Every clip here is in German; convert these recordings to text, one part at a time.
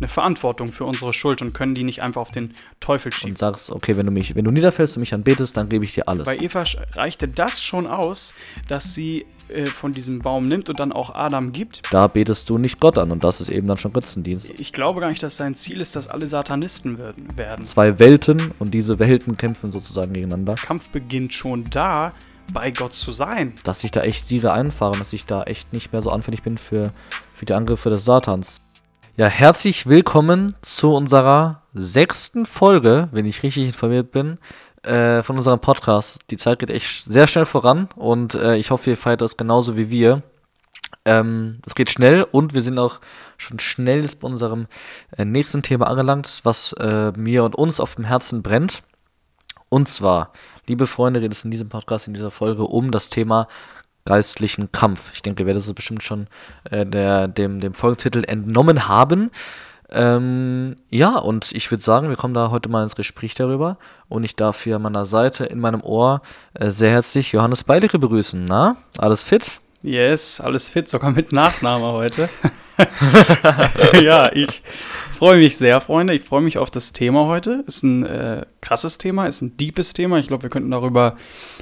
eine Verantwortung für unsere Schuld und können die nicht einfach auf den Teufel schieben. Und sagst, okay, wenn du mich, wenn du niederfällst und mich anbetest, dann gebe ich dir alles. Bei Eva reichte das schon aus, dass sie äh, von diesem Baum nimmt und dann auch Adam gibt. Da betest du nicht Gott an und das ist eben dann schon Götzendienst. Ich glaube gar nicht, dass sein Ziel ist, dass alle Satanisten werden. werden. Zwei Welten und diese Welten kämpfen sozusagen gegeneinander. Kampf beginnt schon da, bei Gott zu sein. Dass ich da echt Siege einfahre, dass ich da echt nicht mehr so anfällig bin für, für die Angriffe des Satans. Ja, herzlich willkommen zu unserer sechsten Folge, wenn ich richtig informiert bin, äh, von unserem Podcast. Die Zeit geht echt sehr schnell voran und äh, ich hoffe, ihr feiert das genauso wie wir. Ähm, es geht schnell und wir sind auch schon schnell bei unserem äh, nächsten Thema angelangt, was äh, mir und uns auf dem Herzen brennt. Und zwar, liebe Freunde, geht es in diesem Podcast, in dieser Folge um das Thema geistlichen Kampf. Ich denke, ihr werdet es bestimmt schon äh, der, dem, dem Folgetitel entnommen haben. Ähm, ja, und ich würde sagen, wir kommen da heute mal ins Gespräch darüber. Und ich darf hier an meiner Seite, in meinem Ohr, äh, sehr herzlich Johannes Beidere begrüßen. Na, alles fit? Yes, alles fit, sogar mit Nachname heute. ja, ich freue mich sehr, Freunde. Ich freue mich auf das Thema heute. Ist ein äh, krasses Thema, ist ein deepes Thema. Ich glaube, wir könnten darüber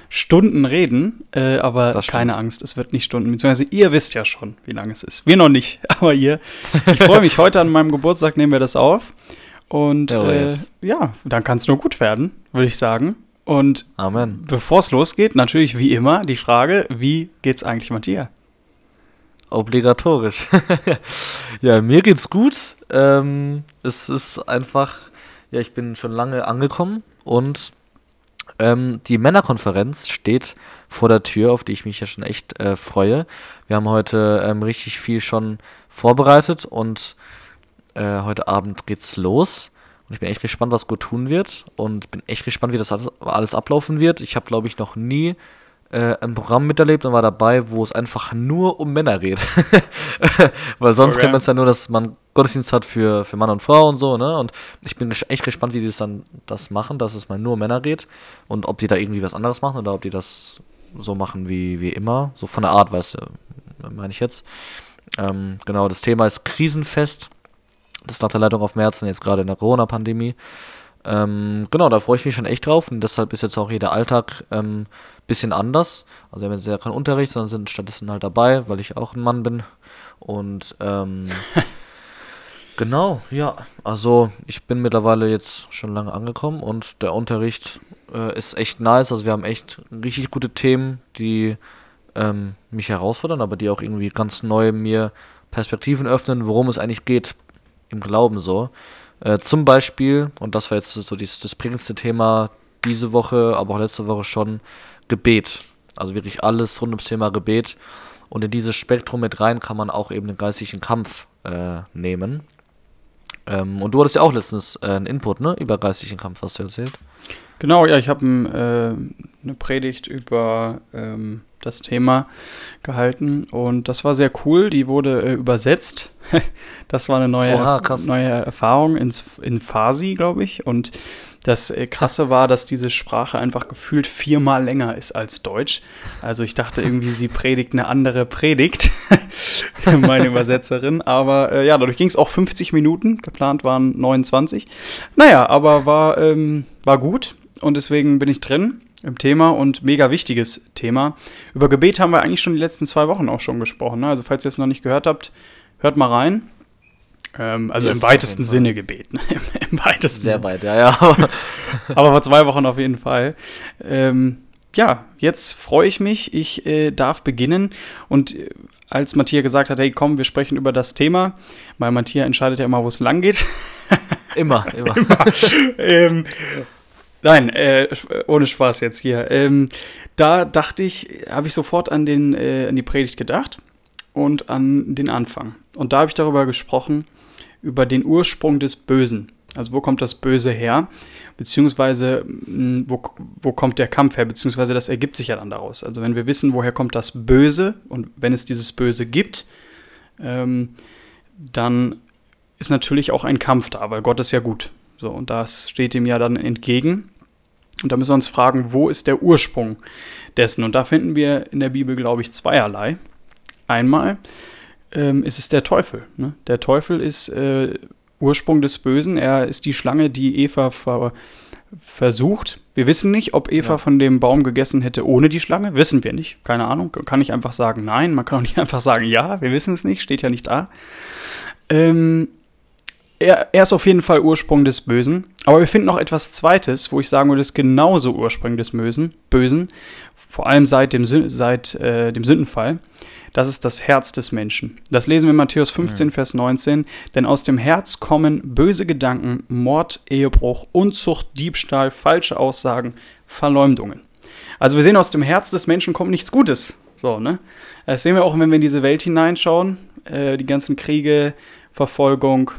Stunden reden, äh, aber keine Angst, es wird nicht Stunden. Beziehungsweise ihr wisst ja schon, wie lange es ist. Wir noch nicht, aber ihr. Ich freue mich, heute an meinem Geburtstag nehmen wir das auf. Und oh, äh, ja, dann kann es nur gut werden, würde ich sagen. Und bevor es losgeht, natürlich wie immer die Frage, wie geht's eigentlich Matthias? Obligatorisch. ja, mir geht's gut. Ähm, es ist einfach, ja, ich bin schon lange angekommen und ähm, die Männerkonferenz steht vor der Tür, auf die ich mich ja schon echt äh, freue. Wir haben heute ähm, richtig viel schon vorbereitet und äh, heute Abend geht's los. Und ich bin echt gespannt, was gut tun wird. Und bin echt gespannt, wie das alles, ablaufen wird. Ich habe, glaube ich, noch nie äh, ein Programm miterlebt und war dabei, wo es einfach nur um Männer geht. Weil sonst okay. kennt man es ja nur, dass man Gottesdienst hat für, für Mann und Frau und so, ne? Und ich bin echt gespannt, wie die das dann das machen, dass es mal nur um Männer geht. Und ob die da irgendwie was anderes machen oder ob die das so machen wie, wie immer. So von der Art, weißt du, meine ich jetzt. Ähm, genau, das Thema ist Krisenfest. Das ist nach der Leitung auf Märzen, jetzt gerade in der Corona-Pandemie. Ähm, genau, da freue ich mich schon echt drauf und deshalb ist jetzt auch hier der Alltag ähm, bisschen anders. Also wir haben jetzt ja keinen Unterricht, sondern sind stattdessen halt dabei, weil ich auch ein Mann bin. Und ähm, genau, ja, also ich bin mittlerweile jetzt schon lange angekommen und der Unterricht äh, ist echt nice. Also wir haben echt richtig gute Themen, die ähm, mich herausfordern, aber die auch irgendwie ganz neu mir Perspektiven öffnen, worum es eigentlich geht im Glauben so. Äh, zum Beispiel, und das war jetzt so dies, das prägendste Thema diese Woche, aber auch letzte Woche schon, Gebet. Also wirklich alles rund ums Thema Gebet. Und in dieses Spektrum mit rein kann man auch eben den geistlichen Kampf äh, nehmen. Ähm, und du hattest ja auch letztens äh, einen Input, ne? Über geistlichen Kampf, hast du erzählt. Genau, ja, ich habe äh, eine Predigt über ähm, das Thema gehalten und das war sehr cool. Die wurde äh, übersetzt. das war eine neue, Oha, neue Erfahrung ins, in Farsi, glaube ich. Und das äh, Krasse war, dass diese Sprache einfach gefühlt viermal länger ist als Deutsch. Also ich dachte irgendwie, sie predigt eine andere Predigt, meine Übersetzerin. Aber äh, ja, dadurch ging es auch 50 Minuten. Geplant waren 29. Naja, aber war, ähm, war gut und deswegen bin ich drin im Thema und mega wichtiges Thema. Über Gebet haben wir eigentlich schon die letzten zwei Wochen auch schon gesprochen. Ne? Also falls ihr es noch nicht gehört habt, hört mal rein. Ähm, also yes, im weitesten Sinne Gebet. Ne? Im, weitesten Sehr weit, ja, ja. Aber vor zwei Wochen auf jeden Fall. Ähm, ja, jetzt freue ich mich. Ich äh, darf beginnen. Und äh, als Matthias gesagt hat, hey, komm, wir sprechen über das Thema, weil Matthias entscheidet ja immer, wo es lang geht. immer, immer. immer. ähm, nein, äh, ohne Spaß jetzt hier. Ähm, da dachte ich, habe ich sofort an, den, äh, an die Predigt gedacht und an den Anfang. Und da habe ich darüber gesprochen, über den Ursprung des Bösen. Also wo kommt das Böse her? Beziehungsweise hm, wo, wo kommt der Kampf her? Beziehungsweise das ergibt sich ja dann daraus. Also wenn wir wissen, woher kommt das Böse und wenn es dieses Böse gibt, ähm, dann ist natürlich auch ein Kampf da, weil Gott ist ja gut. So, und das steht ihm ja dann entgegen. Und da müssen wir uns fragen, wo ist der Ursprung dessen? Und da finden wir in der Bibel, glaube ich, zweierlei. Einmal ähm, ist es der Teufel. Ne? Der Teufel ist äh, Ursprung des Bösen. Er ist die Schlange, die Eva ver versucht. Wir wissen nicht, ob Eva ja. von dem Baum gegessen hätte ohne die Schlange. Wissen wir nicht. Keine Ahnung. Kann ich einfach sagen nein. Man kann auch nicht einfach sagen ja. Wir wissen es nicht. Steht ja nicht da. Ähm, er, er, ist auf jeden Fall Ursprung des Bösen. Aber wir finden noch etwas Zweites, wo ich sagen würde, ist genauso Ursprung des Bösen. Bösen vor allem seit dem, seit, äh, dem Sündenfall. Das ist das Herz des Menschen. Das lesen wir in Matthäus 15, ja. Vers 19. Denn aus dem Herz kommen böse Gedanken, Mord, Ehebruch, Unzucht, Diebstahl, falsche Aussagen, Verleumdungen. Also wir sehen, aus dem Herz des Menschen kommt nichts Gutes. So, ne? Das sehen wir auch, wenn wir in diese Welt hineinschauen. Äh, die ganzen Kriege, Verfolgung.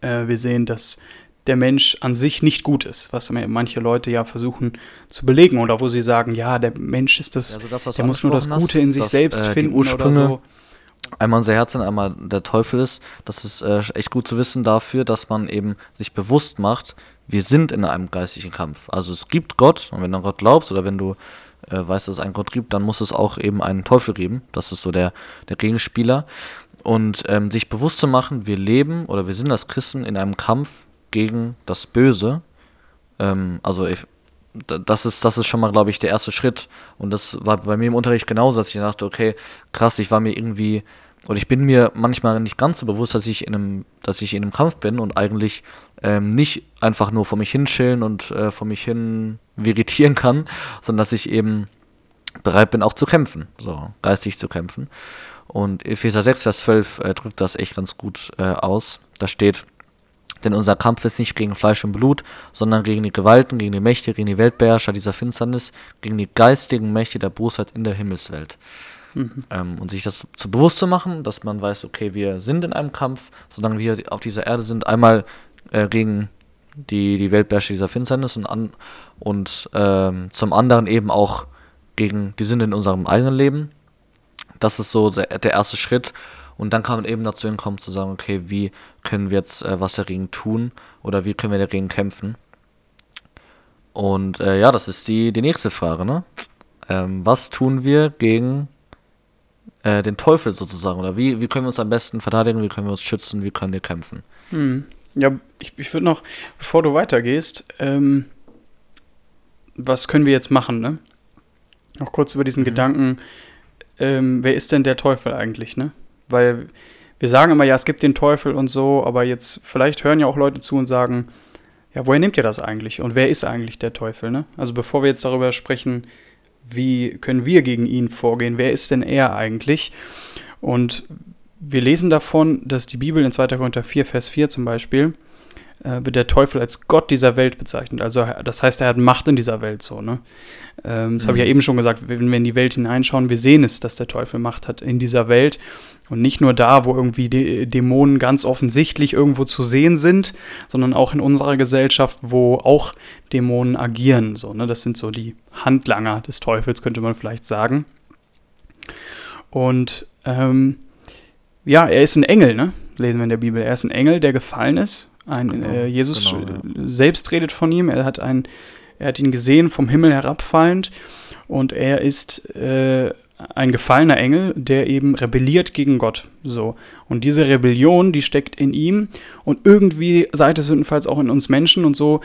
Äh, wir sehen, dass der Mensch an sich nicht gut ist, was manche Leute ja versuchen zu belegen oder wo sie sagen, ja, der Mensch ist das, also das der muss nur das Gute in sich dass, selbst äh, finden oder so. Einmal unser Herz und einmal der Teufel ist, das ist äh, echt gut zu wissen dafür, dass man eben sich bewusst macht, wir sind in einem geistigen Kampf. Also es gibt Gott und wenn du an Gott glaubst oder wenn du äh, weißt, dass es einen Gott gibt, dann muss es auch eben einen Teufel geben. Das ist so der, der Gegenspieler. Und ähm, sich bewusst zu machen, wir leben oder wir sind als Christen in einem Kampf gegen das Böse. Ähm, also ich, das ist, das ist schon mal, glaube ich, der erste Schritt. Und das war bei mir im Unterricht genauso, dass ich dachte, okay, krass, ich war mir irgendwie, oder ich bin mir manchmal nicht ganz so bewusst, dass ich in einem, dass ich in einem Kampf bin und eigentlich ähm, nicht einfach nur vor mich hinschillen und äh, vor mich hin vegetieren kann, sondern dass ich eben bereit bin, auch zu kämpfen, so geistig zu kämpfen. Und Epheser 6, Vers 12 äh, drückt das echt ganz gut äh, aus. Da steht, denn unser Kampf ist nicht gegen Fleisch und Blut, sondern gegen die Gewalten, gegen die Mächte, gegen die Weltbeherrscher dieser Finsternis, gegen die geistigen Mächte der Bosheit in der Himmelswelt. Mhm. Ähm, und sich das zu bewusst zu machen, dass man weiß, okay, wir sind in einem Kampf, solange wir auf dieser Erde sind, einmal äh, gegen die, die Weltbeherrscher dieser Finsternis und, an, und ähm, zum anderen eben auch gegen die Sünde in unserem eigenen Leben. Das ist so der, der erste Schritt. Und dann kann man eben dazu hinkommen zu sagen, okay, wie können wir jetzt äh, was dagegen tun oder wie können wir dagegen kämpfen? Und äh, ja, das ist die, die nächste Frage, ne? Ähm, was tun wir gegen äh, den Teufel sozusagen? Oder wie, wie können wir uns am besten verteidigen? Wie können wir uns schützen? Wie können wir kämpfen? Hm. Ja, ich, ich würde noch, bevor du weitergehst, ähm, was können wir jetzt machen, ne? Noch kurz über diesen mhm. Gedanken, ähm, wer ist denn der Teufel eigentlich, ne? weil wir sagen immer, ja, es gibt den Teufel und so, aber jetzt vielleicht hören ja auch Leute zu und sagen, ja, woher nimmt ihr das eigentlich? Und wer ist eigentlich der Teufel? Ne? Also bevor wir jetzt darüber sprechen, wie können wir gegen ihn vorgehen, wer ist denn er eigentlich? Und wir lesen davon, dass die Bibel in 2. Korinther 4, Vers 4 zum Beispiel, wird der Teufel als Gott dieser Welt bezeichnet. Also das heißt, er hat Macht in dieser Welt so. Ne? Ähm, das mhm. habe ich ja mhm. eben schon gesagt, wenn wir in die Welt hineinschauen, wir sehen es, dass der Teufel Macht hat in dieser Welt. Und nicht nur da, wo irgendwie die Dämonen ganz offensichtlich irgendwo zu sehen sind, sondern auch in unserer Gesellschaft, wo auch Dämonen agieren. So, ne? Das sind so die Handlanger des Teufels, könnte man vielleicht sagen. Und ähm, ja, er ist ein Engel, ne? lesen wir in der Bibel. Er ist ein Engel, der gefallen ist. Ein, genau, äh, Jesus genau, ja. selbst redet von ihm. Er hat, ein, er hat ihn gesehen vom Himmel herabfallend. Und er ist äh, ein gefallener Engel, der eben rebelliert gegen Gott. So. Und diese Rebellion, die steckt in ihm und irgendwie seit des Sündenfalls auch in uns Menschen und so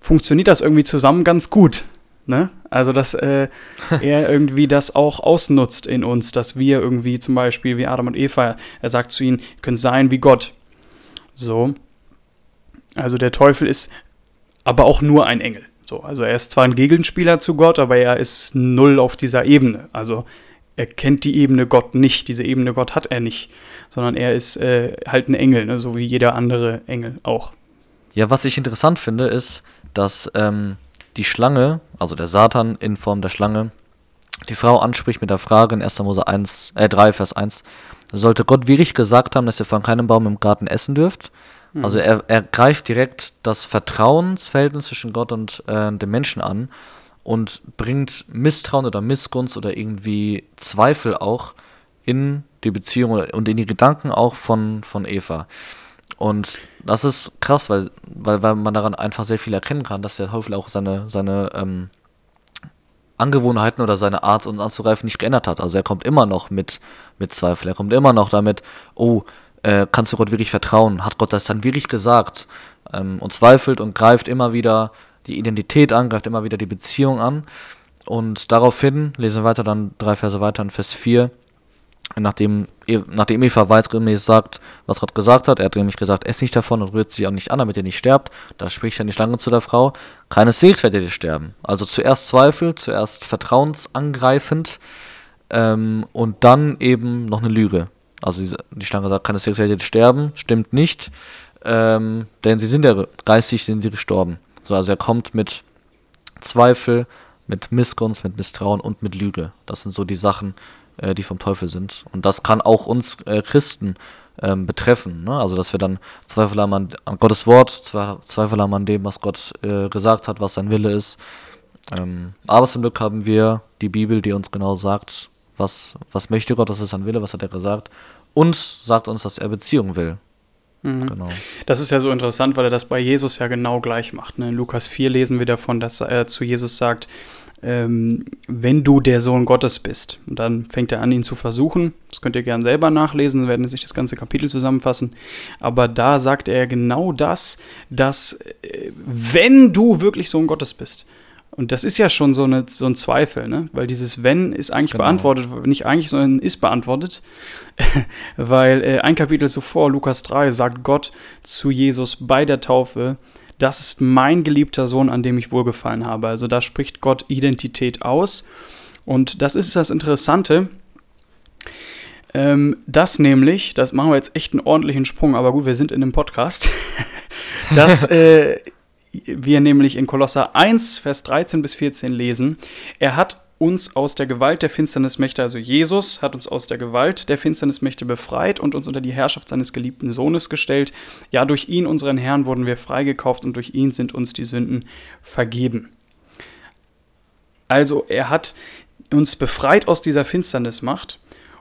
funktioniert das irgendwie zusammen ganz gut. Ne? Also, dass äh, er irgendwie das auch ausnutzt in uns, dass wir irgendwie zum Beispiel wie Adam und Eva, er sagt zu ihnen, können sein wie Gott. So. Also der Teufel ist aber auch nur ein Engel. So, also er ist zwar ein Gegenspieler zu Gott, aber er ist null auf dieser Ebene. Also er kennt die Ebene Gott nicht. Diese Ebene Gott hat er nicht, sondern er ist äh, halt ein Engel, ne? so wie jeder andere Engel auch. Ja, was ich interessant finde, ist, dass ähm, die Schlange, also der Satan in Form der Schlange, die Frau anspricht mit der Frage in 1. Mose 1, äh 3, Vers 1, sollte Gott wirklich gesagt haben, dass ihr von keinem Baum im Garten essen dürft? Also er, er greift direkt das Vertrauensverhältnis zwischen Gott und äh, dem Menschen an und bringt Misstrauen oder Missgunst oder irgendwie Zweifel auch in die Beziehung und in die Gedanken auch von, von Eva. Und das ist krass, weil, weil, weil man daran einfach sehr viel erkennen kann, dass der Teufel auch seine, seine ähm, Angewohnheiten oder seine Art, uns anzugreifen, nicht geändert hat. Also er kommt immer noch mit, mit Zweifel. Er kommt immer noch damit, oh, äh, kannst du Gott wirklich vertrauen? Hat Gott das dann wirklich gesagt? Ähm, und zweifelt und greift immer wieder die Identität an, greift immer wieder die Beziehung an. Und daraufhin, lesen wir weiter, dann drei Verse weiter in Vers 4, nachdem, e, nachdem Eva weisgemäß sagt, was Gott gesagt hat, er hat nämlich gesagt, ess nicht davon und rührt sie auch nicht an, damit ihr nicht sterbt, da spricht dann die Schlange zu der Frau, keineswegs werdet ihr sterben. Also zuerst Zweifel, zuerst vertrauensangreifend ähm, und dann eben noch eine Lüge. Also die, die Schlange sagt, keineswegs werdet ihr sterben, stimmt nicht, ähm, denn sie sind ja geistig, sind sie gestorben. So, also er kommt mit Zweifel, mit Missgunst, mit Misstrauen und mit Lüge. Das sind so die Sachen, äh, die vom Teufel sind. Und das kann auch uns äh, Christen ähm, betreffen. Ne? Also, dass wir dann Zweifel haben an, an Gottes Wort, Zweifel haben an dem, was Gott äh, gesagt hat, was sein Wille ist. Ähm, aber zum Glück haben wir die Bibel, die uns genau sagt, was, was möchte Gott, was ist sein Wille, was hat er gesagt. Und sagt uns, dass er Beziehung will. Mhm. Genau. Das ist ja so interessant, weil er das bei Jesus ja genau gleich macht. Ne? In Lukas 4 lesen wir davon, dass er zu Jesus sagt, ähm, wenn du der Sohn Gottes bist. Und dann fängt er an, ihn zu versuchen. Das könnt ihr gerne selber nachlesen, dann werden sich das ganze Kapitel zusammenfassen. Aber da sagt er genau das, dass äh, wenn du wirklich Sohn Gottes bist, und das ist ja schon so, eine, so ein Zweifel, ne? weil dieses Wenn ist eigentlich genau. beantwortet, nicht eigentlich, sondern ist beantwortet. weil äh, ein Kapitel zuvor, Lukas 3, sagt Gott zu Jesus bei der Taufe, das ist mein geliebter Sohn, an dem ich wohlgefallen habe. Also da spricht Gott Identität aus. Und das ist das Interessante. Ähm, das nämlich, das machen wir jetzt echt einen ordentlichen Sprung, aber gut, wir sind in einem Podcast. dass äh, wir nämlich in Kolosser 1, Vers 13 bis 14 lesen, er hat uns aus der Gewalt der Finsternismächte, also Jesus hat uns aus der Gewalt der Finsternismächte befreit und uns unter die Herrschaft seines geliebten Sohnes gestellt. Ja, durch ihn, unseren Herrn, wurden wir freigekauft und durch ihn sind uns die Sünden vergeben. Also er hat uns befreit aus dieser Finsternismacht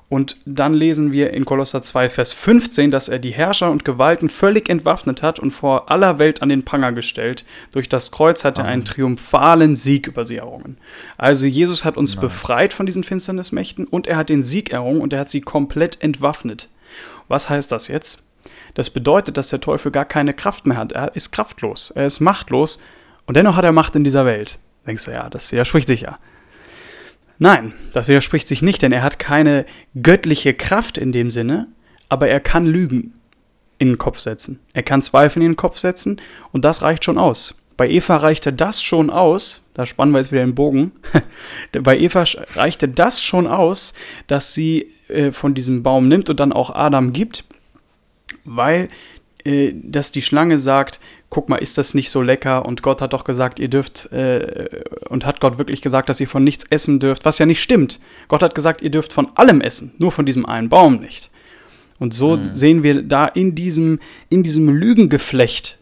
und dann lesen wir in Kolosser 2, Vers 15, dass er die Herrscher und Gewalten völlig entwaffnet hat und vor aller Welt an den Pranger gestellt. Durch das Kreuz hat er einen triumphalen Sieg über sie errungen. Also Jesus hat uns nice. befreit von diesen Finsternismächten und er hat den Sieg errungen und er hat sie komplett entwaffnet. Was heißt das jetzt? Das bedeutet, dass der Teufel gar keine Kraft mehr hat. Er ist kraftlos, er ist machtlos und dennoch hat er Macht in dieser Welt. Denkst du, ja, das widerspricht sich ja. Nein, das widerspricht sich nicht, denn er hat keine göttliche Kraft in dem Sinne, aber er kann Lügen in den Kopf setzen. Er kann Zweifel in den Kopf setzen und das reicht schon aus. Bei Eva reichte das schon aus, da spannen wir jetzt wieder den Bogen, bei Eva reichte das schon aus, dass sie äh, von diesem Baum nimmt und dann auch Adam gibt, weil äh, dass die Schlange sagt, guck mal, ist das nicht so lecker? Und Gott hat doch gesagt, ihr dürft, äh, und hat Gott wirklich gesagt, dass ihr von nichts essen dürft, was ja nicht stimmt. Gott hat gesagt, ihr dürft von allem essen, nur von diesem einen Baum nicht. Und so mhm. sehen wir da in diesem, in diesem Lügengeflecht,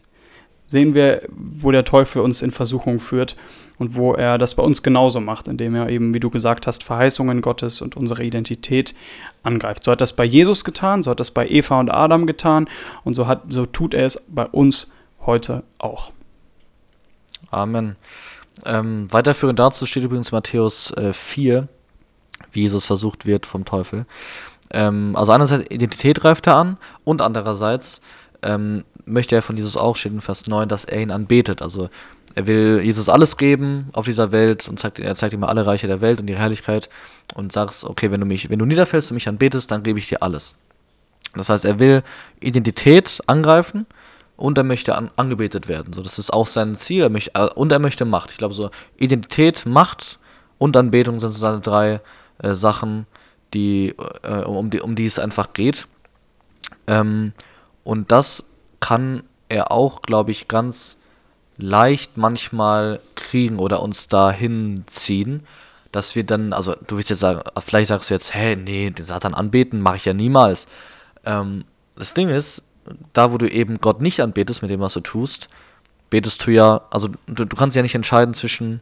sehen wir, wo der Teufel uns in Versuchung führt und wo er das bei uns genauso macht, indem er eben, wie du gesagt hast, Verheißungen Gottes und unsere Identität angreift. So hat das bei Jesus getan, so hat das bei Eva und Adam getan und so, hat, so tut er es bei uns heute auch. Amen. Ähm, weiterführend dazu steht übrigens Matthäus äh, 4, wie Jesus versucht wird vom Teufel. Ähm, also einerseits Identität greift er an und andererseits ähm, möchte er von Jesus auch, steht in Vers 9, dass er ihn anbetet. Also er will Jesus alles geben auf dieser Welt und zeigt, er zeigt ihm alle Reiche der Welt und die Herrlichkeit und sagst, okay, wenn du mich, wenn du niederfällst und mich anbetest, dann gebe ich dir alles. Das heißt, er will Identität angreifen und er möchte an, angebetet werden. So, das ist auch sein Ziel. Er möchte, äh, und er möchte Macht. Ich glaube, so Identität, Macht und Anbetung sind so seine drei äh, Sachen, die, äh, um, die, um die es einfach geht. Ähm, und das kann er auch, glaube ich, ganz leicht manchmal kriegen oder uns dahin ziehen, dass wir dann, also du willst jetzt sagen, vielleicht sagst du jetzt, hä, nee, den Satan anbeten mache ich ja niemals. Ähm, das Ding ist, da wo du eben Gott nicht anbetest mit dem, was du tust, betest du ja, also du, du kannst ja nicht entscheiden zwischen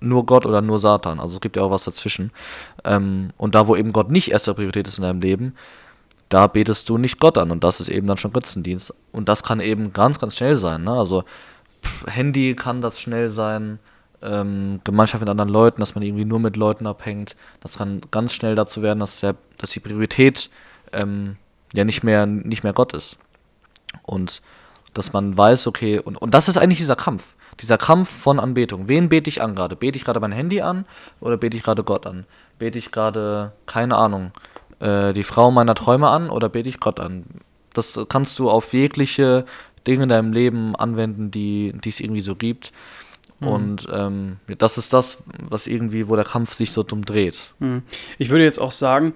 nur Gott oder nur Satan. Also es gibt ja auch was dazwischen. Ähm, und da, wo eben Gott nicht erste Priorität ist in deinem Leben, da betest du nicht Gott an. Und das ist eben dann schon Götzendienst. Und das kann eben ganz, ganz schnell sein. Ne? Also pff, Handy kann das schnell sein. Ähm, Gemeinschaft mit anderen Leuten, dass man irgendwie nur mit Leuten abhängt. Das kann ganz schnell dazu werden, dass, der, dass die Priorität ähm, ja nicht mehr, nicht mehr Gott ist. Und dass man weiß, okay, und, und das ist eigentlich dieser Kampf. Dieser Kampf von Anbetung. Wen bete ich an gerade? Bete ich gerade mein Handy an oder bete ich gerade Gott an? Bete ich gerade, keine Ahnung, äh, die Frau meiner Träume an oder bete ich Gott an? Das kannst du auf jegliche Dinge in deinem Leben anwenden, die es irgendwie so gibt. Mhm. Und ähm, das ist das, was irgendwie, wo der Kampf sich so drum dreht. Mhm. Ich würde jetzt auch sagen,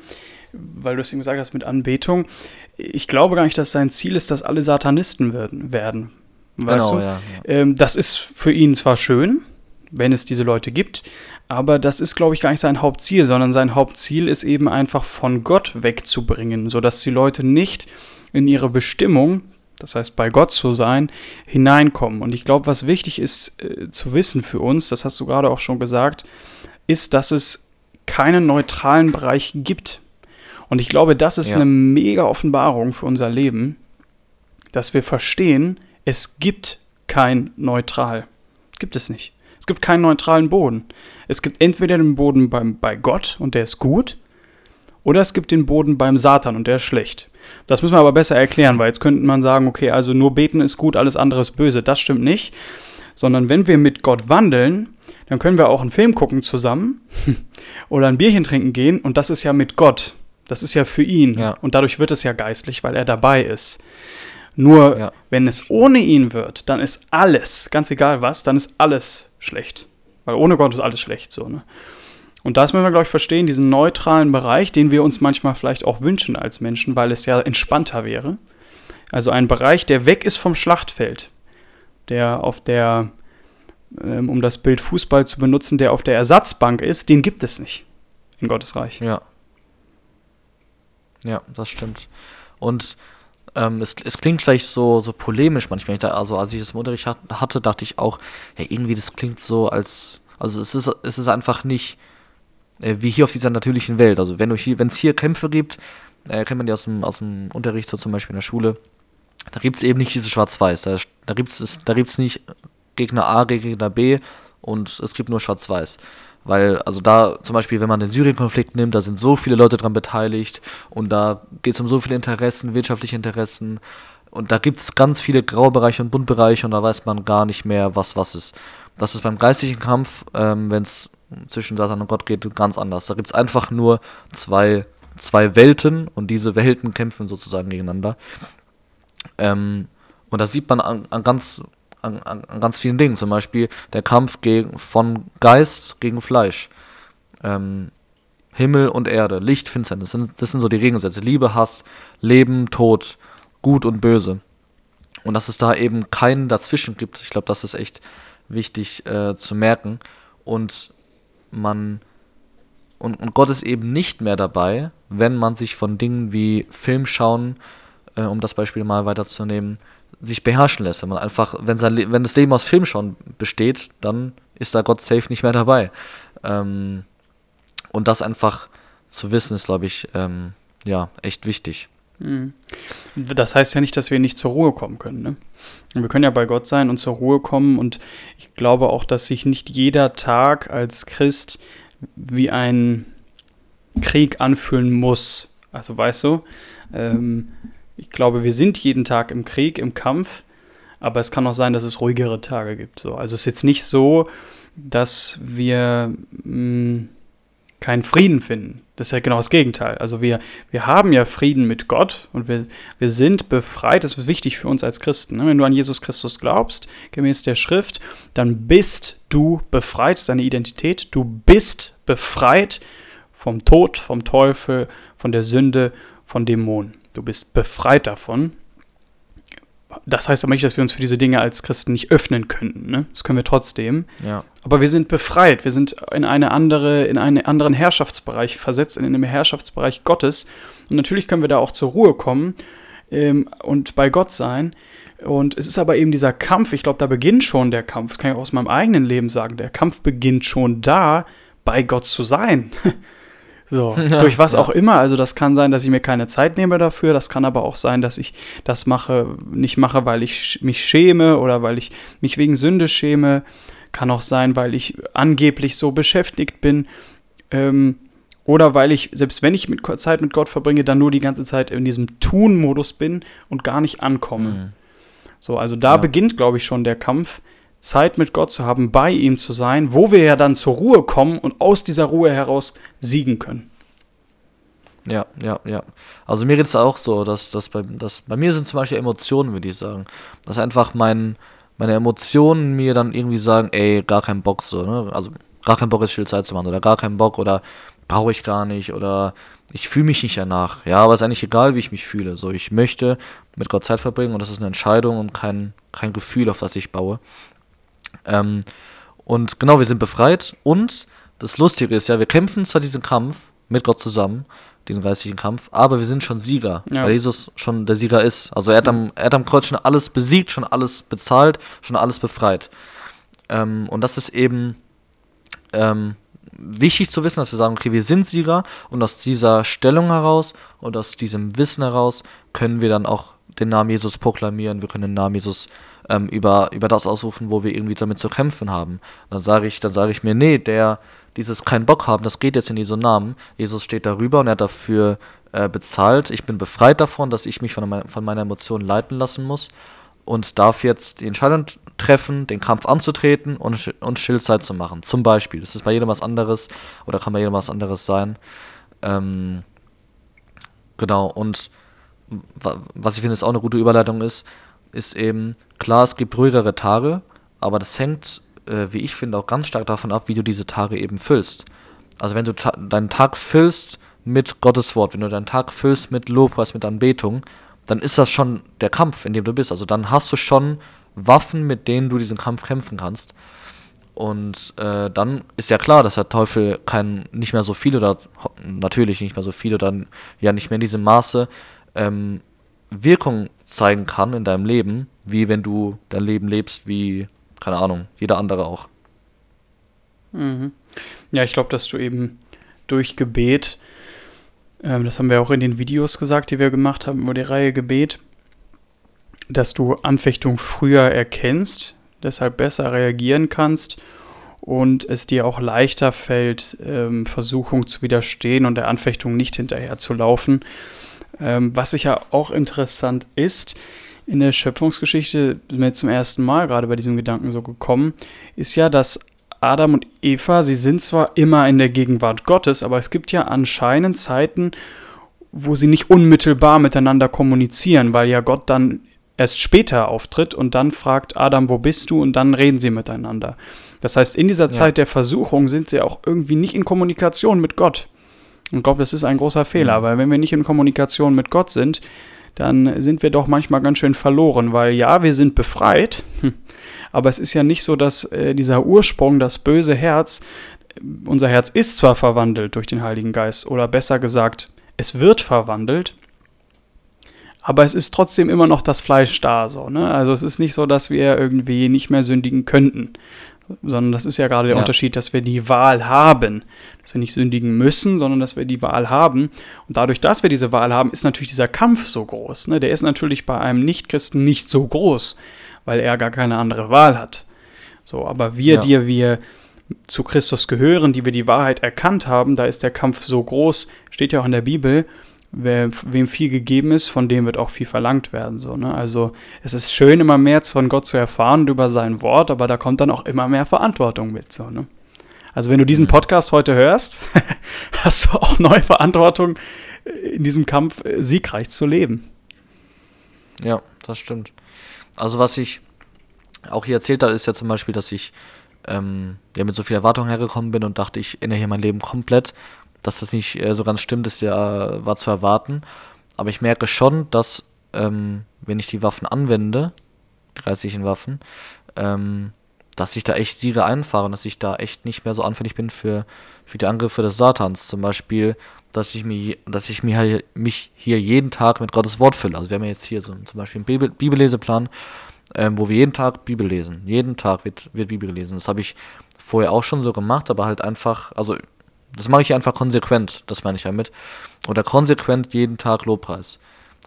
weil du es eben gesagt hast mit Anbetung, ich glaube gar nicht, dass sein Ziel ist, dass alle Satanisten werden. werden weißt genau, du? Ja, ja. Ähm, das ist für ihn zwar schön, wenn es diese Leute gibt, aber das ist, glaube ich, gar nicht sein Hauptziel, sondern sein Hauptziel ist eben einfach von Gott wegzubringen, sodass die Leute nicht in ihre Bestimmung, das heißt bei Gott zu sein, hineinkommen. Und ich glaube, was wichtig ist äh, zu wissen für uns, das hast du gerade auch schon gesagt, ist, dass es keinen neutralen Bereich gibt. Und ich glaube, das ist ja. eine mega Offenbarung für unser Leben, dass wir verstehen, es gibt kein Neutral. Gibt es nicht. Es gibt keinen neutralen Boden. Es gibt entweder den Boden beim, bei Gott und der ist gut, oder es gibt den Boden beim Satan und der ist schlecht. Das müssen wir aber besser erklären, weil jetzt könnte man sagen, okay, also nur beten ist gut, alles andere ist böse. Das stimmt nicht. Sondern wenn wir mit Gott wandeln, dann können wir auch einen Film gucken zusammen oder ein Bierchen trinken gehen und das ist ja mit Gott. Das ist ja für ihn. Ja. Und dadurch wird es ja geistlich, weil er dabei ist. Nur ja. wenn es ohne ihn wird, dann ist alles, ganz egal was, dann ist alles schlecht. Weil ohne Gott ist alles schlecht so. Ne? Und das müssen wir, glaube ich, verstehen, diesen neutralen Bereich, den wir uns manchmal vielleicht auch wünschen als Menschen, weil es ja entspannter wäre. Also ein Bereich, der weg ist vom Schlachtfeld, der auf der, ähm, um das Bild Fußball zu benutzen, der auf der Ersatzbank ist, den gibt es nicht in Gottes Reich. Ja, ja, das stimmt. Und ähm, es, es klingt vielleicht so, so polemisch manchmal. Also als ich das im Unterricht hatte, dachte ich auch, ja, irgendwie das klingt so als, also es ist, es ist einfach nicht äh, wie hier auf dieser natürlichen Welt. Also wenn es hier Kämpfe gibt, äh, kennt man die aus dem, aus dem Unterricht, so zum Beispiel in der Schule, da gibt es eben nicht diese Schwarz-Weiß. Da, da gibt es nicht Gegner A, Gegner B und es gibt nur Schwarz-Weiß. Weil, also da zum Beispiel, wenn man den Syrien-Konflikt nimmt, da sind so viele Leute dran beteiligt und da geht es um so viele Interessen, wirtschaftliche Interessen. Und da gibt es ganz viele Graubereiche und Buntbereiche und da weiß man gar nicht mehr, was was ist. Das ist beim geistigen Kampf, ähm, wenn es zwischen Satan und Gott geht, ganz anders. Da gibt es einfach nur zwei, zwei Welten und diese Welten kämpfen sozusagen gegeneinander. Ähm, und da sieht man an, an ganz an, an, an, ganz vielen Dingen. Zum Beispiel der Kampf gegen, von Geist gegen Fleisch. Ähm, Himmel und Erde, Licht, Finsternis. Das sind, das sind so die Gegensätze. Liebe, Hass, Leben, Tod, Gut und Böse. Und dass es da eben keinen dazwischen gibt, ich glaube, das ist echt wichtig äh, zu merken. Und man und, und Gott ist eben nicht mehr dabei, wenn man sich von Dingen wie Film schauen, äh, um das Beispiel mal weiterzunehmen, sich beherrschen lässt. Wenn man einfach, wenn, sein, wenn das Leben aus Film schon besteht, dann ist da Gott safe nicht mehr dabei. Ähm, und das einfach zu wissen, ist, glaube ich, ähm, ja, echt wichtig. Mhm. Das heißt ja nicht, dass wir nicht zur Ruhe kommen können. Ne? Wir können ja bei Gott sein und zur Ruhe kommen. Und ich glaube auch, dass sich nicht jeder Tag als Christ wie ein Krieg anfühlen muss. Also weißt du, ähm, ich glaube, wir sind jeden Tag im Krieg, im Kampf, aber es kann auch sein, dass es ruhigere Tage gibt. So. Also es ist jetzt nicht so, dass wir mh, hm, keinen Frieden finden. Das ist ja genau das Gegenteil. Also wir, wir haben ja Frieden mit Gott und wir, wir sind befreit. Das ist wichtig für uns als Christen. Ne? Wenn du an Jesus Christus glaubst, gemäß der Schrift, dann bist du befreit, deine Identität. Du bist befreit vom Tod, vom Teufel, von der Sünde, von Dämonen. Du bist befreit davon. Das heißt aber nicht, dass wir uns für diese Dinge als Christen nicht öffnen könnten. Ne? Das können wir trotzdem. Ja. Aber wir sind befreit. Wir sind in eine andere, in einen anderen Herrschaftsbereich versetzt, in den Herrschaftsbereich Gottes. Und natürlich können wir da auch zur Ruhe kommen ähm, und bei Gott sein. Und es ist aber eben dieser Kampf, ich glaube, da beginnt schon der Kampf, das kann ich aus meinem eigenen Leben sagen. Der Kampf beginnt schon da, bei Gott zu sein. So, ja, durch was ja. auch immer. Also das kann sein, dass ich mir keine Zeit nehme dafür. Das kann aber auch sein, dass ich das mache, nicht mache, weil ich mich schäme oder weil ich mich wegen Sünde schäme. Kann auch sein, weil ich angeblich so beschäftigt bin. Ähm, oder weil ich, selbst wenn ich mit Zeit mit Gott verbringe, dann nur die ganze Zeit in diesem Tun-Modus bin und gar nicht ankomme. Mhm. So, also da ja. beginnt, glaube ich, schon der Kampf, Zeit mit Gott zu haben, bei ihm zu sein, wo wir ja dann zur Ruhe kommen und aus dieser Ruhe heraus siegen können. Ja, ja, ja. Also mir geht es auch so, dass, dass, bei, dass bei mir sind zum Beispiel Emotionen, würde ich sagen. Dass einfach mein, meine Emotionen mir dann irgendwie sagen, ey, gar keinen Bock so, ne? Also gar keinen Bock ist viel Zeit zu machen oder gar keinen Bock oder brauche ich gar nicht oder ich fühle mich nicht danach. Ja, aber es ist eigentlich egal, wie ich mich fühle. So, ich möchte mit Gott Zeit verbringen und das ist eine Entscheidung und kein, kein Gefühl, auf das ich baue. Ähm, und genau, wir sind befreit und das Lustige ist ja, wir kämpfen zwar diesen Kampf mit Gott zusammen, diesen geistigen Kampf, aber wir sind schon Sieger, ja. weil Jesus schon der Sieger ist. Also er hat, am, er hat am Kreuz schon alles besiegt, schon alles bezahlt, schon alles befreit. Ähm, und das ist eben ähm, wichtig zu wissen, dass wir sagen, okay, wir sind Sieger und aus dieser Stellung heraus und aus diesem Wissen heraus können wir dann auch den Namen Jesus proklamieren, wir können den Namen Jesus ähm, über, über das ausrufen, wo wir irgendwie damit zu kämpfen haben. Dann sage ich, dann sage ich mir, nee, der, dieses keinen Bock haben, das geht jetzt in Jesu Namen. Jesus steht darüber und er hat dafür äh, bezahlt. Ich bin befreit davon, dass ich mich von, mein, von meiner Emotion leiten lassen muss und darf jetzt die Entscheidung treffen, den Kampf anzutreten und, und Schildzeit zu machen. Zum Beispiel. Das ist bei jedem was anderes oder kann bei jedem was anderes sein. Ähm, genau, und was ich finde, ist auch eine gute Überleitung ist, ist eben, klar, es gibt ruhigere Tage, aber das hängt äh, wie ich finde, auch ganz stark davon ab, wie du diese Tage eben füllst. Also wenn du ta deinen Tag füllst mit Gottes Wort, wenn du deinen Tag füllst mit Lobpreis, mit Anbetung, dann ist das schon der Kampf, in dem du bist. Also dann hast du schon Waffen, mit denen du diesen Kampf kämpfen kannst. Und äh, dann ist ja klar, dass der Teufel kein, nicht mehr so viel oder natürlich nicht mehr so viel oder ja nicht mehr in diesem Maße ähm, Wirkung zeigen kann in deinem Leben, wie wenn du dein Leben lebst wie keine Ahnung, jeder andere auch. Mhm. Ja, ich glaube, dass du eben durch Gebet, ähm, das haben wir auch in den Videos gesagt, die wir gemacht haben über die Reihe Gebet, dass du Anfechtung früher erkennst, deshalb besser reagieren kannst und es dir auch leichter fällt, ähm, Versuchung zu widerstehen und der Anfechtung nicht hinterher zu laufen. Ähm, was sicher auch interessant ist, in der Schöpfungsgeschichte mir zum ersten Mal gerade bei diesem Gedanken so gekommen, ist ja, dass Adam und Eva, sie sind zwar immer in der Gegenwart Gottes, aber es gibt ja anscheinend Zeiten, wo sie nicht unmittelbar miteinander kommunizieren, weil ja Gott dann erst später auftritt und dann fragt Adam, wo bist du? Und dann reden sie miteinander. Das heißt, in dieser ja. Zeit der Versuchung sind sie auch irgendwie nicht in Kommunikation mit Gott. Und ich glaube, das ist ein großer Fehler, weil wenn wir nicht in Kommunikation mit Gott sind, dann sind wir doch manchmal ganz schön verloren, weil ja, wir sind befreit, aber es ist ja nicht so, dass äh, dieser Ursprung, das böse Herz, unser Herz ist zwar verwandelt durch den Heiligen Geist, oder besser gesagt, es wird verwandelt, aber es ist trotzdem immer noch das Fleisch da, so, ne? Also es ist nicht so, dass wir irgendwie nicht mehr sündigen könnten sondern das ist ja gerade der ja. Unterschied, dass wir die Wahl haben, dass wir nicht sündigen müssen, sondern dass wir die Wahl haben. Und dadurch, dass wir diese Wahl haben, ist natürlich dieser Kampf so groß. Ne? Der ist natürlich bei einem Nichtchristen nicht so groß, weil er gar keine andere Wahl hat. So, aber wir, ja. die wir zu Christus gehören, die wir die Wahrheit erkannt haben, da ist der Kampf so groß, steht ja auch in der Bibel, wer, wem viel gegeben ist, von dem wird auch viel verlangt werden. So, ne? Also es ist schön, immer mehr von Gott zu erfahren und über sein Wort, aber da kommt dann auch immer mehr Verantwortung mit. So, ne? Also wenn du diesen mhm. Podcast heute hörst, hast du auch neue Verantwortung, in diesem Kampf äh, siegreich zu leben. Ja, das stimmt. Also was ich auch hier erzählt habe, ist ja zum Beispiel, dass ich ähm, ja, mit so viel Erwartung hergekommen bin und dachte, ich ändere hier mein Leben komplett dass das nicht äh, so ganz stimmt, ist ja, war zu erwarten. Aber ich merke schon, dass, ähm, wenn ich die Waffen anwende, die geistlichen Waffen, ähm, dass ich da echt Siege einfahre und dass ich da echt nicht mehr so anfällig bin für, für die Angriffe des Satans. Zum Beispiel, dass ich, mich, dass ich mich hier jeden Tag mit Gottes Wort fülle. Also wir haben ja jetzt hier so zum Beispiel einen Bibel, Bibelleseplan, ähm, wo wir jeden Tag Bibel lesen. Jeden Tag wird, wird Bibel gelesen. Das habe ich vorher auch schon so gemacht, aber halt einfach, also das mache ich einfach konsequent, das meine ich damit. Oder konsequent jeden Tag Lobpreis.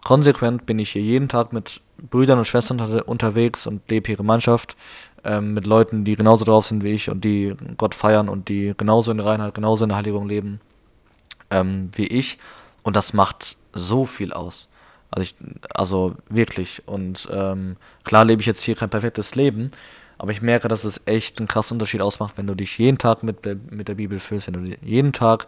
Konsequent bin ich hier jeden Tag mit Brüdern und Schwestern unterwegs und lebe hier Gemeinschaft ähm, mit Leuten, die genauso drauf sind wie ich und die Gott feiern und die genauso in der Reinheit, genauso in der Heiligung leben. ähm, wie ich. Und das macht so viel aus. Also, ich, also wirklich. Und ähm, klar lebe ich jetzt hier kein perfektes Leben, aber ich merke, dass es echt einen krassen Unterschied ausmacht, wenn du dich jeden Tag mit, mit der Bibel füllst, wenn du jeden Tag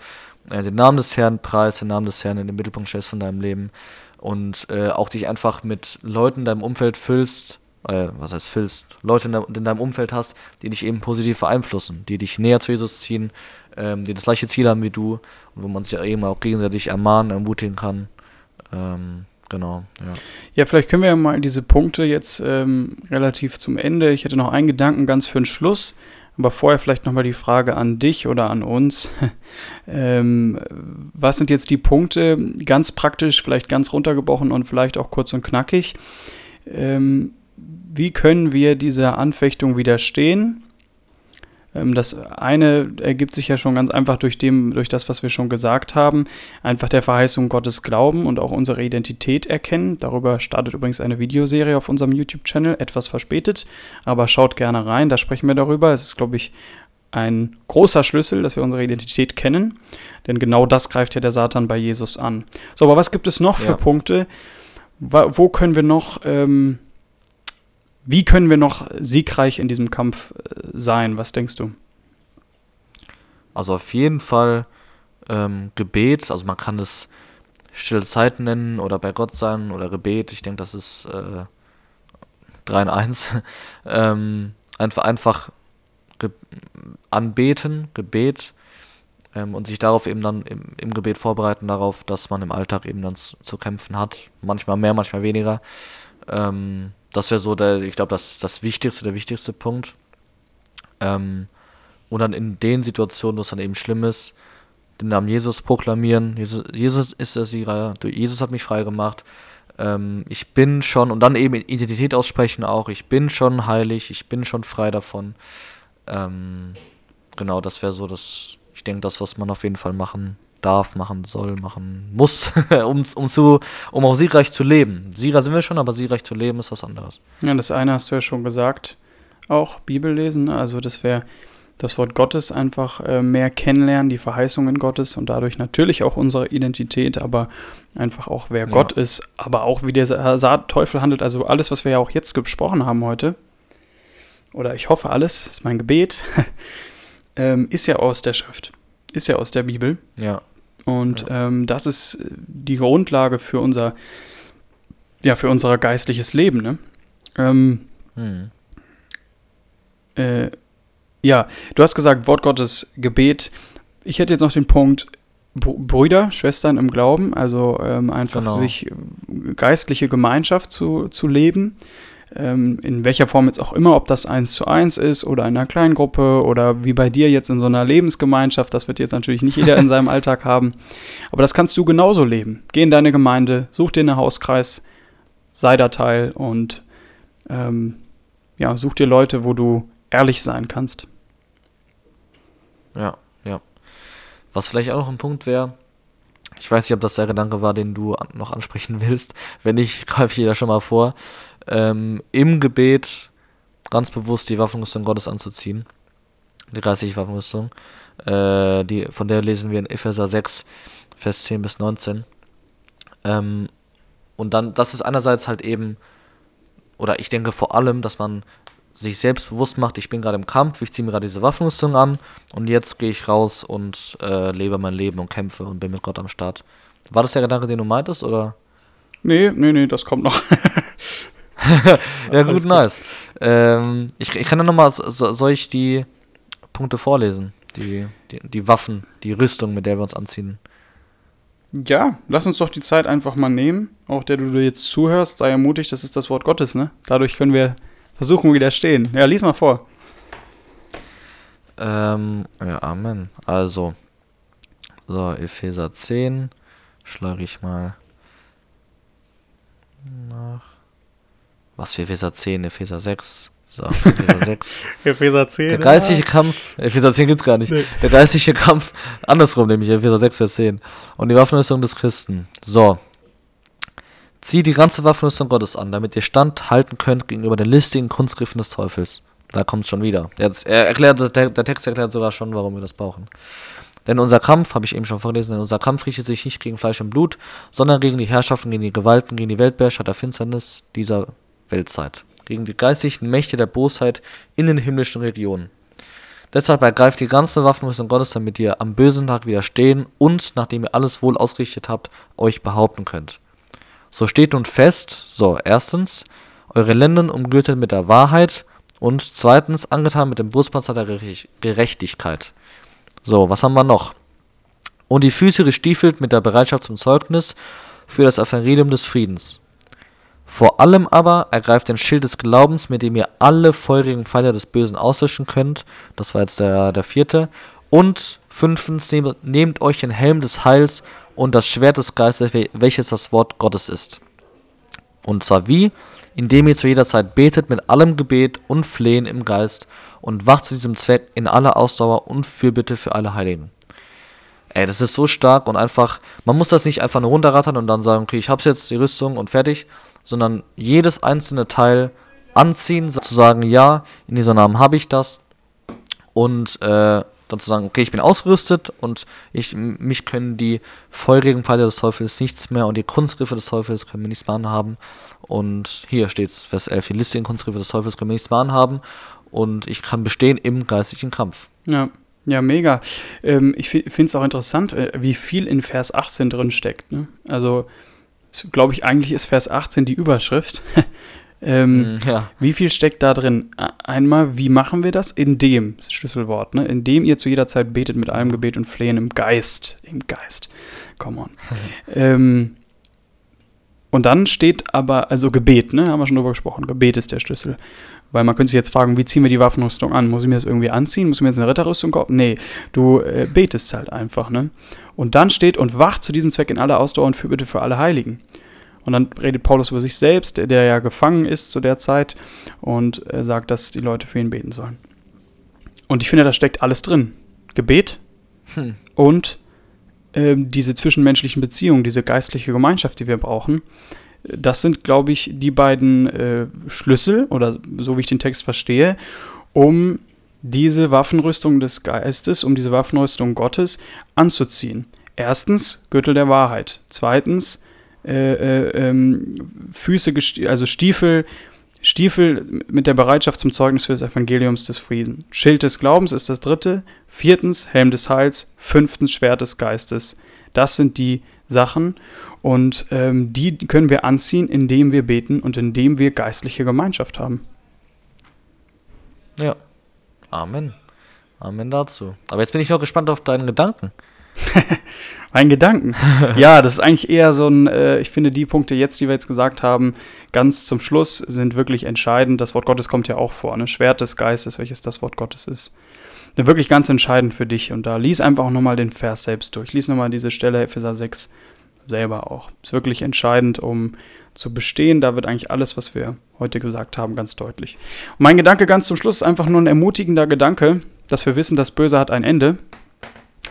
äh, den Namen des Herrn preist, den Namen des Herrn in den Mittelpunkt stellst von deinem Leben und äh, auch dich einfach mit Leuten in deinem Umfeld füllst, äh, was heißt füllst, Leute in, de in, deinem Umfeld hast, die dich eben positiv beeinflussen, die dich näher zu Jesus ziehen, ähm, die das gleiche Ziel haben wie du und wo man sich ja eben auch gegenseitig ermahnen, ermutigen kann. Ähm, Genau, ja. Ja, vielleicht können wir ja mal diese Punkte jetzt ähm, relativ zum Ende. Ich hätte noch einen Gedanken ganz für den Schluss, aber vorher vielleicht nochmal die Frage an dich oder an uns. ähm, was sind jetzt die Punkte, ganz praktisch, vielleicht ganz runtergebrochen und vielleicht auch kurz und knackig? Ähm, wie können wir dieser Anfechtung widerstehen? Ähm, das eine ergibt sich ja schon ganz einfach durch, dem, durch das, was wir schon gesagt haben. Einfach der Verheißung Gottes glauben und auch unsere Identität erkennen. Darüber startet übrigens eine Videoserie auf unserem YouTube-Channel, etwas verspätet, aber schaut gerne rein, da sprechen wir darüber. Es ist, glaube ich, ein großer Schlüssel, dass wir unsere Identität kennen, denn genau das greift ja der Satan bei Jesus an. So, aber was gibt es noch für ja. Punkte? Wo können wir noch ähm, wie können wir noch siegreich in diesem Kampf äh, sein? Was denkst du? Also auf jeden Fall ähm, Gebet, also man kann es stille Zeit nennen oder bei Gott sein oder Gebet. Ich denke, das ist äh, 3 in 1. ähm, einfach einfach anbeten, Gebet ähm, und sich darauf eben dann im, im, Gebet vorbereiten, darauf, dass man im Alltag eben dann zu, zu kämpfen hat. Manchmal mehr, manchmal weniger. Ähm, das wäre so der, ich glaube, das, das wichtigste, der wichtigste Punkt. Ähm, und dann in den Situationen, wo es dann eben schlimm ist, den Namen Jesus proklamieren. Jesus, Jesus ist der Sieger, Jesus hat mich frei gemacht. Ähm, ich bin schon, und dann eben Identität aussprechen auch, ich bin schon heilig, ich bin schon frei davon. Ähm, genau, das wäre so das, ich denke, das, was man auf jeden Fall machen darf, machen soll, machen muss, um, um, zu, um auch siegreich zu leben. Sieger sind wir schon, aber siegreich zu leben ist was anderes. Ja, das eine hast du ja schon gesagt, auch Bibel lesen, also das wäre das Wort Gottes einfach äh, mehr kennenlernen, die Verheißungen Gottes und dadurch natürlich auch unsere Identität, aber einfach auch wer ja. Gott ist, aber auch wie der Sa Teufel handelt, also alles, was wir ja auch jetzt gesprochen haben heute, oder ich hoffe alles, ist mein Gebet, ähm, ist ja aus der Schrift, ist ja aus der Bibel. Ja. Und ja. ähm, das ist die Grundlage für unser, ja, für unser geistliches Leben. Ne? Ähm, hm. äh, ja, du hast gesagt, Wort Gottes, Gebet. Ich hätte jetzt noch den Punkt Brüder, Schwestern im Glauben, also ähm, einfach genau. sich äh, geistliche Gemeinschaft zu, zu leben in welcher Form jetzt auch immer, ob das eins zu eins ist oder in einer Kleingruppe oder wie bei dir jetzt in so einer Lebensgemeinschaft, das wird jetzt natürlich nicht jeder in seinem Alltag haben, aber das kannst du genauso leben. Geh in deine Gemeinde, such dir einen Hauskreis, sei da Teil und ähm, ja, such dir Leute, wo du ehrlich sein kannst. Ja, ja. Was vielleicht auch noch ein Punkt wäre, ich weiß nicht, ob das der Gedanke war, den du noch ansprechen willst. Wenn nicht, greife ich dir da schon mal vor ähm, im Gebet ganz bewusst die Waffenrüstung Gottes anzuziehen. Die geistliche Waffenrüstung. Äh, die, von der lesen wir in Epheser 6, Vers 10 bis 19. Ähm, und dann, das ist einerseits halt eben, oder ich denke vor allem, dass man sich selbst bewusst macht, ich bin gerade im Kampf, ich ziehe mir gerade diese Waffenrüstung an und jetzt gehe ich raus und äh, lebe mein Leben und kämpfe und bin mit Gott am Start. War das der Gedanke, den du meintest, oder? Nee, nee, nee, das kommt noch. ja, gut, nice. Ähm, ich, ich kann ja nochmal, so, soll ich die Punkte vorlesen? Die, die, die Waffen, die Rüstung, mit der wir uns anziehen. Ja, lass uns doch die Zeit einfach mal nehmen. Auch der du jetzt zuhörst, sei ermutigt, das ist das Wort Gottes, ne? Dadurch können wir versuchen, widerstehen. Ja, lies mal vor. Ähm, ja, Amen. Also, so, Epheser 10, schlage ich mal nach. Was für Epheser 10, Epheser 6. So, Epheser 6. Epheser 10. Der geistliche ja. Kampf, Epheser 10 gibt's gar nicht. Nee. Der geistliche Kampf, andersrum nämlich, Epheser 6, Vers 10. Und die Waffenrüstung des Christen. So. Zieh die ganze Waffenrüstung Gottes an, damit ihr standhalten könnt gegenüber den listigen Kunstgriffen des Teufels. Da kommt's schon wieder. Jetzt, er erklärt, der, der Text erklärt sogar schon, warum wir das brauchen. Denn unser Kampf, habe ich eben schon vorgelesen, denn unser Kampf richtet sich nicht gegen Fleisch und Blut, sondern gegen die Herrschaften, gegen die Gewalten, gegen die Weltbeherrscher der Finsternis dieser Weltzeit, gegen die geistigen Mächte der Bosheit in den himmlischen Regionen. Deshalb ergreift die ganze Waffenrüstung Gottes, damit ihr am bösen Tag widerstehen und, nachdem ihr alles wohl ausgerichtet habt, euch behaupten könnt. So steht nun fest, so erstens, eure Lenden umgürtet mit der Wahrheit und zweitens angetan mit dem Brustpanzer der Gerechtigkeit. So, was haben wir noch? Und die Füße gestiefelt mit der Bereitschaft zum Zeugnis für das Evangelium des Friedens. Vor allem aber ergreift den Schild des Glaubens, mit dem ihr alle feurigen Pfeile des Bösen auslöschen könnt. Das war jetzt der, der vierte. Und fünftens, nehmt, nehmt euch den Helm des Heils und das Schwert des Geistes, welches das Wort Gottes ist. Und zwar wie? Indem ihr zu jeder Zeit betet mit allem Gebet und Flehen im Geist und wacht zu diesem Zweck in aller Ausdauer und Fürbitte für alle Heiligen. Ey, das ist so stark und einfach, man muss das nicht einfach nur runterrattern und dann sagen, okay, ich hab's jetzt, die Rüstung und fertig, sondern jedes einzelne Teil anziehen, zu sagen, ja, in dieser Namen habe ich das und äh, dann zu sagen, okay, ich bin ausgerüstet und ich, mich können die feurigen Pfeile des Teufels nichts mehr und die Kunstgriffe des Teufels können mir nichts mehr anhaben. Und hier steht es, Vers 11, die listigen Kunstgriffe des Teufels können mir nichts mehr anhaben und ich kann bestehen im geistlichen Kampf. Ja. Ja, mega. Ähm, ich finde es auch interessant, äh, wie viel in Vers 18 drin steckt. Ne? Also, glaube ich, eigentlich ist Vers 18 die Überschrift. ähm, mm, ja. Wie viel steckt da drin? Einmal, wie machen wir das? In dem, das Schlüsselwort, ne? in dem ihr zu jeder Zeit betet mit allem Gebet und Flehen im Geist. Im Geist. Come on. ähm, und dann steht aber, also Gebet, ne, haben wir schon drüber gesprochen. Gebet ist der Schlüssel. Weil man könnte sich jetzt fragen, wie ziehen wir die Waffenrüstung an? Muss ich mir das irgendwie anziehen? Muss ich mir jetzt eine Ritterrüstung kaufen? Nee, du äh, betest halt einfach, ne? Und dann steht, und wacht zu diesem Zweck in aller Ausdauer und für bitte für alle Heiligen. Und dann redet Paulus über sich selbst, der, der ja gefangen ist zu der Zeit, und äh, sagt, dass die Leute für ihn beten sollen. Und ich finde, da steckt alles drin. Gebet hm. und äh, diese zwischenmenschlichen Beziehungen, diese geistliche Gemeinschaft, die wir brauchen. Das sind, glaube ich, die beiden äh, Schlüssel, oder so wie ich den Text verstehe, um diese Waffenrüstung des Geistes, um diese Waffenrüstung Gottes anzuziehen. Erstens Gürtel der Wahrheit. Zweitens äh, äh, ähm, Füße, also Stiefel, Stiefel mit der Bereitschaft zum Zeugnis für das Evangeliums des Frieden. Schild des Glaubens ist das dritte. Viertens Helm des Heils. Fünftens Schwert des Geistes. Das sind die Sachen. Und ähm, die können wir anziehen, indem wir beten und indem wir geistliche Gemeinschaft haben. Ja. Amen. Amen dazu. Aber jetzt bin ich noch gespannt auf deinen Gedanken. mein Gedanken. ja, das ist eigentlich eher so ein, äh, ich finde, die Punkte jetzt, die wir jetzt gesagt haben, ganz zum Schluss sind wirklich entscheidend. Das Wort Gottes kommt ja auch vor, ne? Schwert des Geistes, welches das Wort Gottes ist. Wirklich ganz entscheidend für dich. Und da lies einfach auch nochmal den Vers selbst durch. Lies nochmal diese Stelle, Epheser 6, selber auch. Ist wirklich entscheidend, um zu bestehen. Da wird eigentlich alles, was wir heute gesagt haben, ganz deutlich. Und mein Gedanke ganz zum Schluss ist einfach nur ein ermutigender Gedanke, dass wir wissen, das Böse hat ein Ende.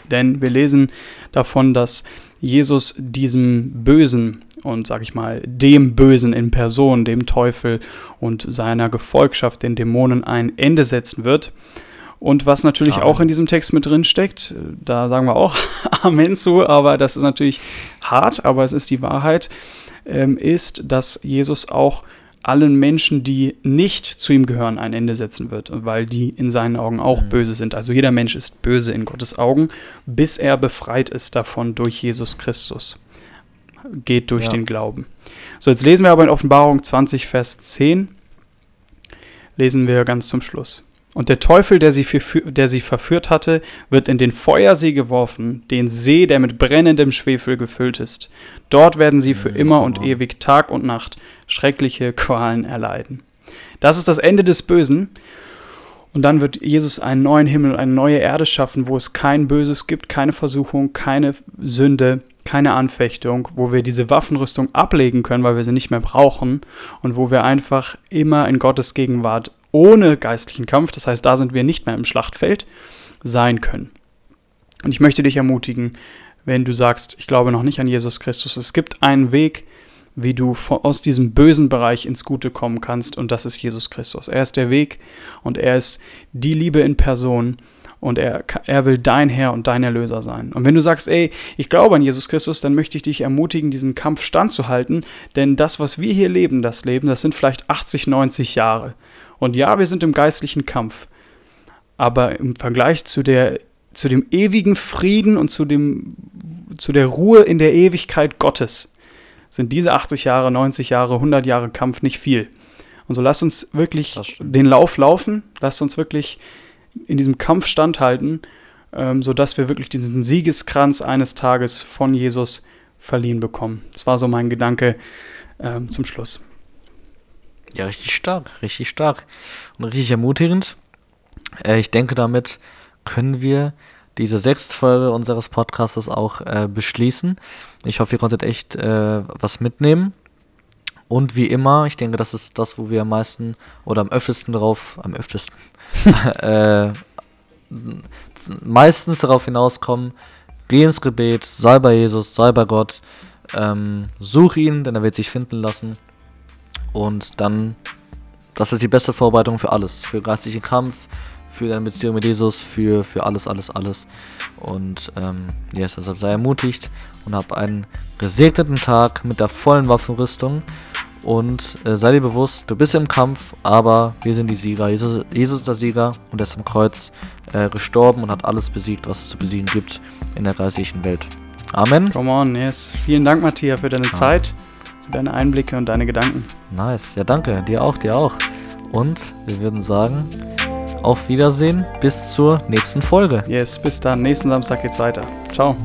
Denn wir lesen davon, dass Jesus diesem Bösen und sag ich mal dem Bösen in Person, dem Teufel und seiner Gefolgschaft, den Dämonen, ein Ende setzen wird. Und was natürlich Amen. auch in diesem Text mit drin steckt, da sagen wir auch Amen zu, aber das ist natürlich hart, aber es ist die Wahrheit, ähm, ist, dass Jesus auch allen Menschen, die nicht zu ihm gehören, ein Ende setzen wird, weil die in seinen Augen auch mhm. böse sind. Also jeder Mensch ist böse in Gottes Augen, bis er befreit ist davon durch Jesus Christus. Geht durch ja. den Glauben. So, jetzt lesen wir aber in Offenbarung 20, Vers 10, lesen wir ganz zum Schluss. Und der Teufel, der sie, der sie verführt hatte, wird in den Feuersee geworfen, den See, der mit brennendem Schwefel gefüllt ist. Dort werden sie für immer und ewig Tag und Nacht schreckliche Qualen erleiden. Das ist das Ende des Bösen. Und dann wird Jesus einen neuen Himmel, eine neue Erde schaffen, wo es kein Böses gibt, keine Versuchung, keine Sünde, keine Anfechtung, wo wir diese Waffenrüstung ablegen können, weil wir sie nicht mehr brauchen und wo wir einfach immer in Gottes Gegenwart ohne geistlichen Kampf, das heißt, da sind wir nicht mehr im Schlachtfeld, sein können. Und ich möchte dich ermutigen, wenn du sagst, ich glaube noch nicht an Jesus Christus, es gibt einen Weg, wie du aus diesem bösen Bereich ins Gute kommen kannst, und das ist Jesus Christus. Er ist der Weg und er ist die Liebe in Person. Und er, er will dein Herr und dein Erlöser sein. Und wenn du sagst, ey, ich glaube an Jesus Christus, dann möchte ich dich ermutigen, diesen Kampf standzuhalten. Denn das, was wir hier leben, das Leben, das sind vielleicht 80, 90 Jahre. Und ja, wir sind im geistlichen Kampf. Aber im Vergleich zu, der, zu dem ewigen Frieden und zu, dem, zu der Ruhe in der Ewigkeit Gottes sind diese 80 Jahre, 90 Jahre, 100 Jahre Kampf nicht viel. Und so lasst uns wirklich den Lauf laufen, lasst uns wirklich in diesem Kampf standhalten, ähm, sodass wir wirklich diesen Siegeskranz eines Tages von Jesus verliehen bekommen. Das war so mein Gedanke ähm, zum Schluss. Ja, richtig stark, richtig stark und richtig ermutigend. Äh, ich denke, damit können wir diese sechste Folge unseres Podcasts auch äh, beschließen. Ich hoffe, ihr konntet echt äh, was mitnehmen. Und wie immer, ich denke, das ist das, wo wir am meisten oder am öftesten drauf, am öftesten, äh, meistens darauf hinauskommen, geh ins Gebet, sei bei Jesus, sei bei Gott, ähm, such ihn, denn er wird sich finden lassen. Und dann, das ist die beste Vorbereitung für alles, für geistlichen Kampf, für deine Beziehung mit Jesus, für, für alles, alles, alles. Und ähm, yes, deshalb sei ermutigt und hab einen gesegneten Tag mit der vollen Waffenrüstung. Und äh, sei dir bewusst, du bist im Kampf, aber wir sind die Sieger. Jesus, Jesus ist der Sieger und er ist am Kreuz äh, gestorben und hat alles besiegt, was es zu besiegen gibt in der geistlichen Welt. Amen. Come on, yes. Vielen Dank, Matthias, für deine ja. Zeit, deine Einblicke und deine Gedanken. Nice. Ja, danke. Dir auch, dir auch. Und wir würden sagen, auf Wiedersehen bis zur nächsten Folge. Yes, bis dann. Nächsten Samstag geht's weiter. Ciao.